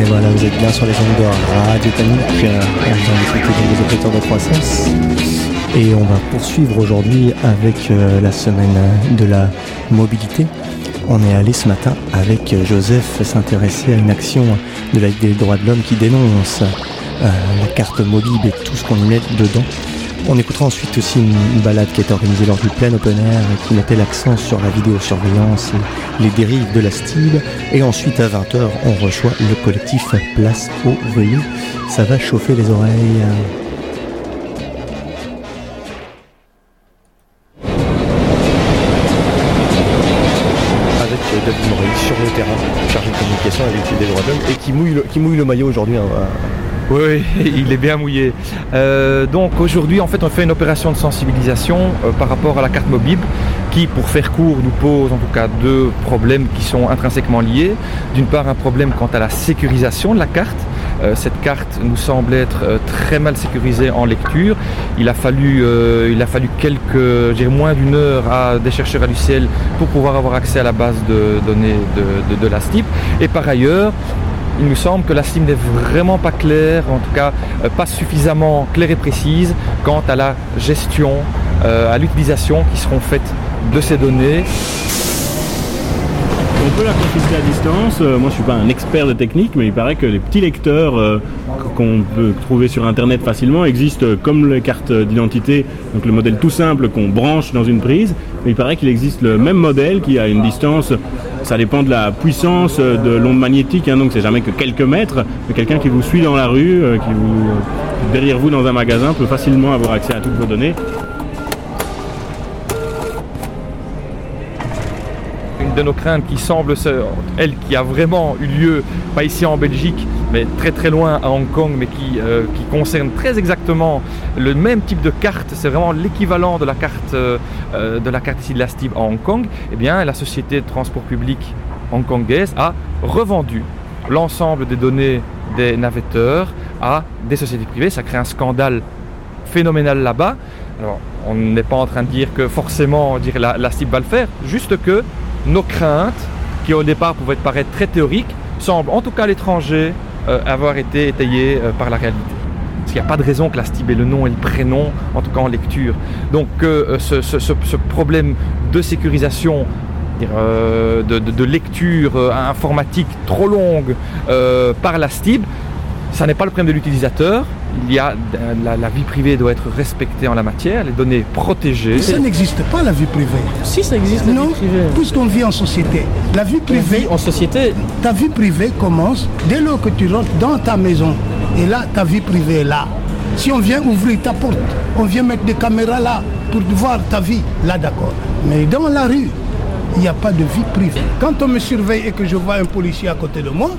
Et voilà, vous êtes bien sur les ondes de Radio euh, train d'écouter les opérateurs de croissance. Et on va poursuivre aujourd'hui avec euh, la semaine de la mobilité. On est allé ce matin avec Joseph s'intéresser à une action de la Ligue des droits de l'homme qui dénonce euh, la carte mobile et tout ce qu'on y met dedans. On écoutera ensuite aussi une balade qui été organisée lors du plein open air et qui mettait l'accent sur la vidéosurveillance et les dérives de la style. Et ensuite à 20h, on reçoit le collectif Place au Vélo. Ça va chauffer les oreilles. Avec David Morel sur le terrain, chargé de communication avec des droits de et qui mouille le, qui mouille le maillot aujourd'hui. hein, Oui, il est bien mouillé. Euh, donc aujourd'hui, en fait, on fait une opération de sensibilisation euh, par rapport à la carte mobile qui, pour faire court, nous pose en tout cas deux problèmes qui sont intrinsèquement liés. D'une part, un problème quant à la sécurisation de la carte. Euh, cette carte nous semble être très mal sécurisée en lecture. Il a fallu, il a quelques, moins d'une heure à des chercheurs à l'UCL pour pouvoir avoir accès à la base de données de, de- de la STIP. Et par ailleurs, il nous semble que la STIM n'est vraiment pas claire, en tout cas euh, pas suffisamment claire et précise quant à la gestion, euh, à l'utilisation qui seront faites de ces données. On peut la confisquer à distance. Euh, moi, je suis pas un expert de technique, mais il paraît que les petits lecteurs euh, qu'on peut trouver sur Internet facilement existent euh, comme les cartes d'identité, donc le modèle tout simple qu'on branche dans une prise. Mais il paraît qu'il existe le même modèle qui a une distance. Ça dépend de la puissance de l'onde magnétique, hein, donc c'est jamais que quelques mètres. Mais quelqu'un qui vous suit dans la rue, qui vous derrière vous dans un magasin, peut facilement avoir accès à toutes vos données. De nos craintes qui semble, se- elle, qui a vraiment eu lieu, pas ici en Belgique, mais très très loin à Hong Kong, mais qui, euh, qui concerne très exactement le même type de carte, c'est vraiment l'équivalent de la carte euh, euh, de la carte ici de la STIB à Hong Kong, eh bien la société de transport public hongkongaise a revendu l'ensemble des données des navetteurs à des sociétés privées. Ça crée un scandale phénoménal là-bas. Alors, on n'est pas en train de dire que forcément dire la, la va le faire, juste que nos craintes, qui au départ pouvaient paraître très théoriques, semblent en tout cas à l'étranger euh, avoir été étayées euh, par la réalité. Parce qu'il n'y a pas de raison que la STIB ait le nom et le prénom, en tout cas en lecture. Donc euh, ce, problème de sécurisation de, lecture informatique trop longue par la STIB, ça n'est pas le problème de l'utilisateur. Il y a euh, la, la vie privée doit être respectée en la matière, les données protégées. Ça n'existe pas la vie privée. Si ça existe la Non, vie privée. puisqu'on vit en société. La vie privée, en société. ta vie privée commence dès lors que tu rentres dans ta maison. Et là, ta vie privée est là. Si on vient ouvrir ta porte, on vient mettre des caméras là pour voir ta vie, là d'accord. Mais dans la rue, il n'y a pas de vie privée. Quand on me surveille et que je vois un policier à côté de moi,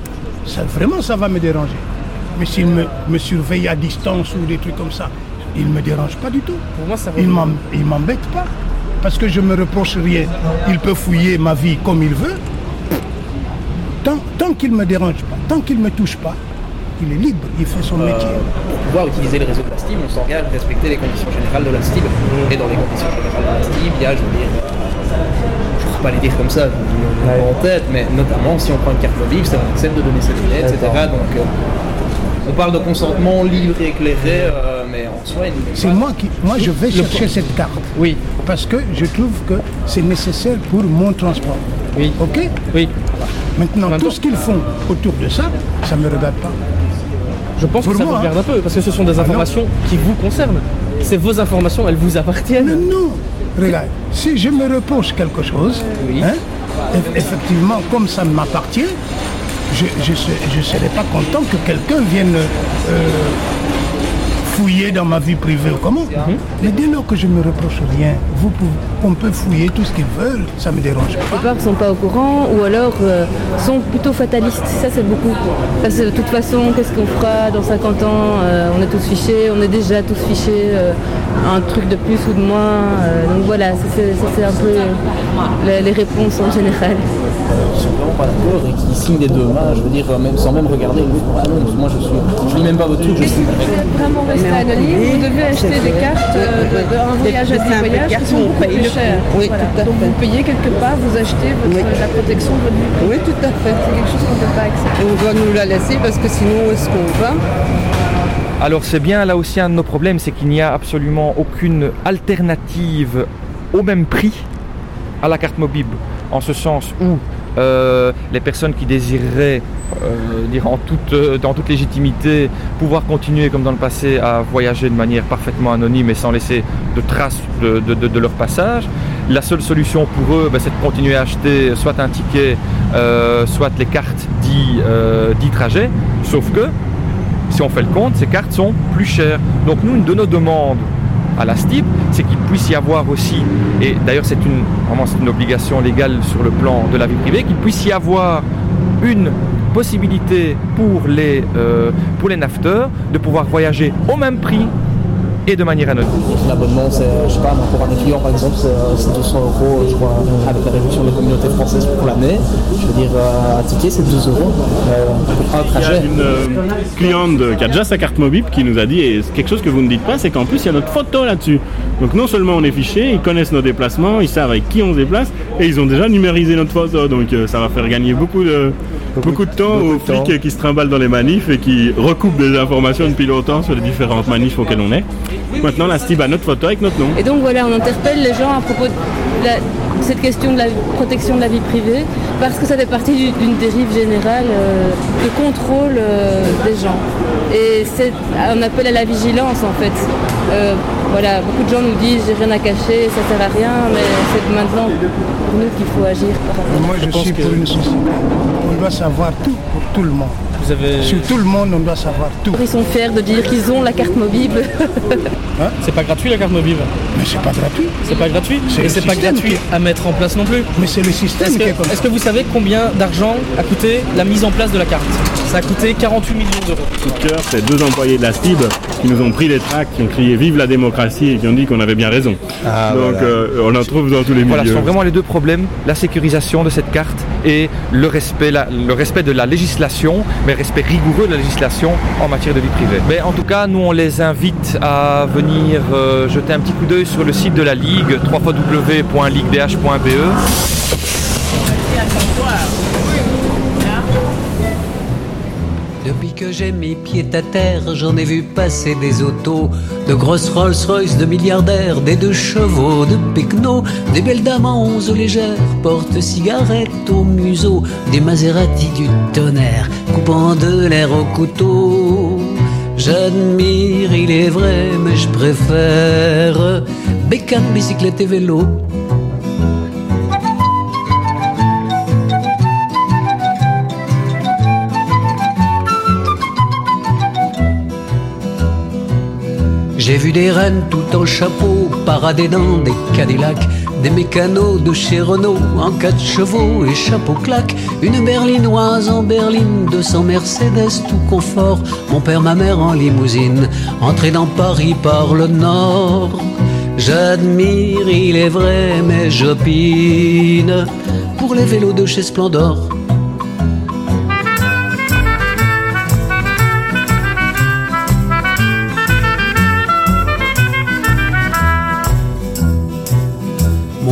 ça, vraiment ça va me déranger. Mais s'il me, me surveille à distance ou des trucs comme ça, il ne me dérange pas du tout. Pour moi, ça Il il m'embête pas. Parce que je me reproche rien. Il peut fouiller ma vie comme il veut. Tant, tant qu'il ne me dérange pas, tant qu'il ne me touche pas, il est libre, il fait son métier. pour pouvoir utiliser le réseau de la STIB, on s'engage à respecter les conditions générales de la STIB. Et dans les conditions générales de la STIB, il y a, je veux dire, euh, je ne pourrais pas les dire comme ça, je ne en tête, mais notamment si on prend une carte mobile, ça accepte de donner ses données, etc. Donc euh, on parle de consentement libre et éclairé, euh, mais en soi, C'est moi qui, moi je vais chercher cette carte. Oui, Parce que je trouve que c'est nécessaire pour mon transport. oui, Ok oui. Maintenant, Maintenant- tout ce qu'ils font autour de ça, ça ne me regarde pas. Je pense Pour que ça moi, vous regarde hein. un peu, parce que ce sont des informations qui vous concernent. C'est vos informations, elles vous Mais appartiennent. non, regarde, si je me reproche quelque chose, Oui. hein, eff- effectivement, comme ça m'appartient, je ne serais pas content que quelqu'un vienne euh, fouiller dans ma vie privée ou comment. Mais dès lors que je ne me reproche rien, vous pouvez- on peut fouiller tout ce qu'ils veulent, ça ne me dérange pas. La plupart ne sont pas au courant ou alors euh, sont plutôt fatalistes. Ça, c'est beaucoup. Parce que de toute façon, qu'est-ce qu'on fera dans 50 ans Euh, On est tous fichés, on est déjà tous fichés. euh, un truc de plus ou de moins. donc voilà, ça, c'est ça, c'est un peu les, les réponses en général. Qui sont vraiment pas d'accord et qui signent des deux mains, je veux dire, même, sans même regarder. Ah non, moi je suis, je lis même pas votre truc, je si vous voulez vraiment rester anonyme, vous devez acheter des cartes euh, de- d'un voyage à des voyages qui sont on beaucoup plus prix. Oui, Voilà. tout à Donc fait. vous payez quelque part, vous achetez votre- Oui. la protection de votre vie. Oui, tout à fait. C'est quelque chose qu'on ne peut pas accepter. On doit nous la laisser parce que sinon, où est-ce qu'on va? Alors c'est bien là aussi un de nos problèmes, c'est qu'il n'y a absolument aucune alternative au même prix à la carte mobile, en ce sens où euh, les personnes qui désireraient, euh, dire en toute, euh, dans toute légitimité, pouvoir continuer comme dans le passé à voyager de manière parfaitement anonyme et sans laisser de traces de, leur passage, la seule solution pour eux, ben, c'est de continuer à acheter soit un ticket, soit les cartes dits trajets, sauf que si on fait le compte, ces cartes sont plus chères. Donc nous, une de nos demandes la STIP, c'est qu'il puisse y avoir aussi, et d'ailleurs c'est une, vraiment une obligation légale sur le plan de la vie privée, qu'il puisse y avoir une possibilité pour les, euh, pour les nafteurs de pouvoir voyager au même prix et de manière anonyme. L'abonnement, c'est, je sais pas, pour un étudiant par exemple, c'est, euh, c'est 200 euros, je crois, avec la réduction des communautés françaises pour l'année. Je veux dire, euh, un ticket, c'est 12 euros euh, pour un Il y a trajet. une euh, cliente de- qui a déjà sa carte mobile qui nous a dit, et c'est quelque chose que vous ne dites pas, c'est qu'en plus il y a notre photo là-dessus. Donc non seulement on est fiché, ils connaissent nos déplacements, ils savent avec qui on se déplace, et ils ont déjà numérisé notre photo. Donc euh, ça va faire gagner beaucoup de, beaucoup, de temps beaucoup aux de temps. flics qui se trimballent dans les manifs et qui recoupent des informations depuis longtemps sur les différentes manifs auxquelles on est. Maintenant la STIB a notre photo avec notre nom. Et donc voilà, on interpelle les gens à propos de la- cette question de la protection de la vie privée, parce que ça fait partie du- d'une dérive générale euh, de contrôle euh, des gens. Et c'est un appel à la vigilance en fait. Euh, voilà, beaucoup de gens nous disent j'ai rien à cacher, ça sert à rien, mais c'est maintenant pour nous qu'il faut agir par rapport. Moi, je, pense suis que- pour une société. On doit savoir tout pour tout le monde. Vous avez. Sur tout le monde, on doit savoir tout. Ils sont fiers de dire qu'ils ont la carte mobile. C'est pas gratuit la carte mobile. Mais c'est pas gratuit. C'est pas gratuit. C'est Et c'est pas gratuit qui- à mettre en place non plus. Mais c'est le système Est-ce qui est comme que, est-ce que vous savez combien d'argent a coûté la mise en place de la carte? Ça a coûté 48 millions d'euros. coup de cœur, c'est deux employés de la STIB qui nous ont pris les tracts, qui ont crié Vive la démocratie et qui ont dit qu'on avait bien raison. Ah, Donc voilà. euh, on en trouve dans tous les Voilà, ce milieux. sont vraiment les deux problèmes, la sécurisation de cette carte et le respect, la- le respect de la législation, mais respect rigoureux de la législation en matière de vie privée. Mais en tout cas, nous on les invite à venir euh, jeter un petit coup d'œil sur le site de la Ligue, www.liguedh.be. Depuis que j'ai mis pied à terre, j'en ai vu passer des autos, de grosses Rolls-Royce, de milliardaires, des deux chevaux, de Pecno, des belles dames en onze légères, porte-cigarettes au museau, des Maserati du tonnerre, coupant de l'air au couteau. J'admire, il est vrai, mais je préfère bécane, bicyclette et vélo. J'ai vu des reines tout en chapeau parader dans des Cadillacs, des mécanos de chez Renault en quatre chevaux et chapeau claque, une berlinoise en berline, 200 Mercedes tout confort, mon père, ma mère en limousine, entré dans Paris par le nord. J'admire, il est vrai, mais j'opine pour les vélos de chez Splendor.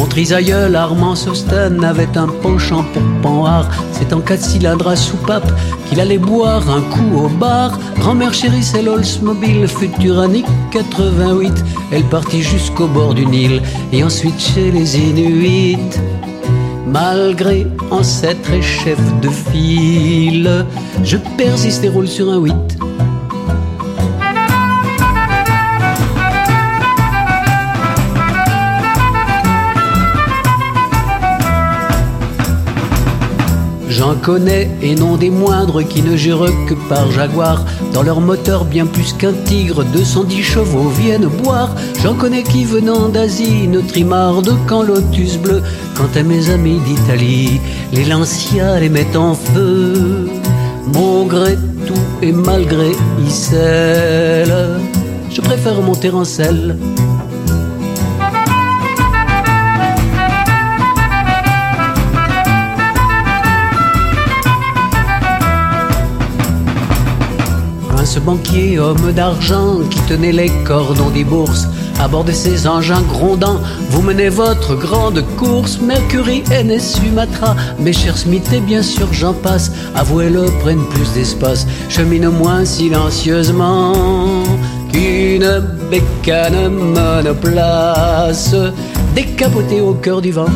Mon trisaïeul Armand Sosten avait un penchant pour Panhard. C'est en quatre cylindres à soupape qu'il allait boire un coup au bar. Grand-mère chérie, c'est l'Oldsmobile Futuranic 88. Elle partit jusqu'au bord du Nil et ensuite chez les Inuits. Malgré ancêtre et chef de file, je persiste et roule sur un 8. J'en connais et non des moindres qui ne jurent que par Jaguar. Dans leur moteur bien plus qu'un tigre, 210 chevaux viennent boire. J'en connais qui venant d'Asie ne trimarde qu'en lotus bleu. Quant à mes amis d'Italie, les Lancia les mettent en feu. Mon gré tout et malgré Issel, je préfère monter en selle. Ce banquier, homme d'argent, qui tenait les cordons des bourses. À bord ces engins grondants, vous menez votre grande course. Mercury, NS, Sumatra, mes chers Smith et bien sûr j'en passe. Avouez-le, prennent plus d'espace, cheminent moins silencieusement qu'une bécane monoplace décapotée au cœur du vent.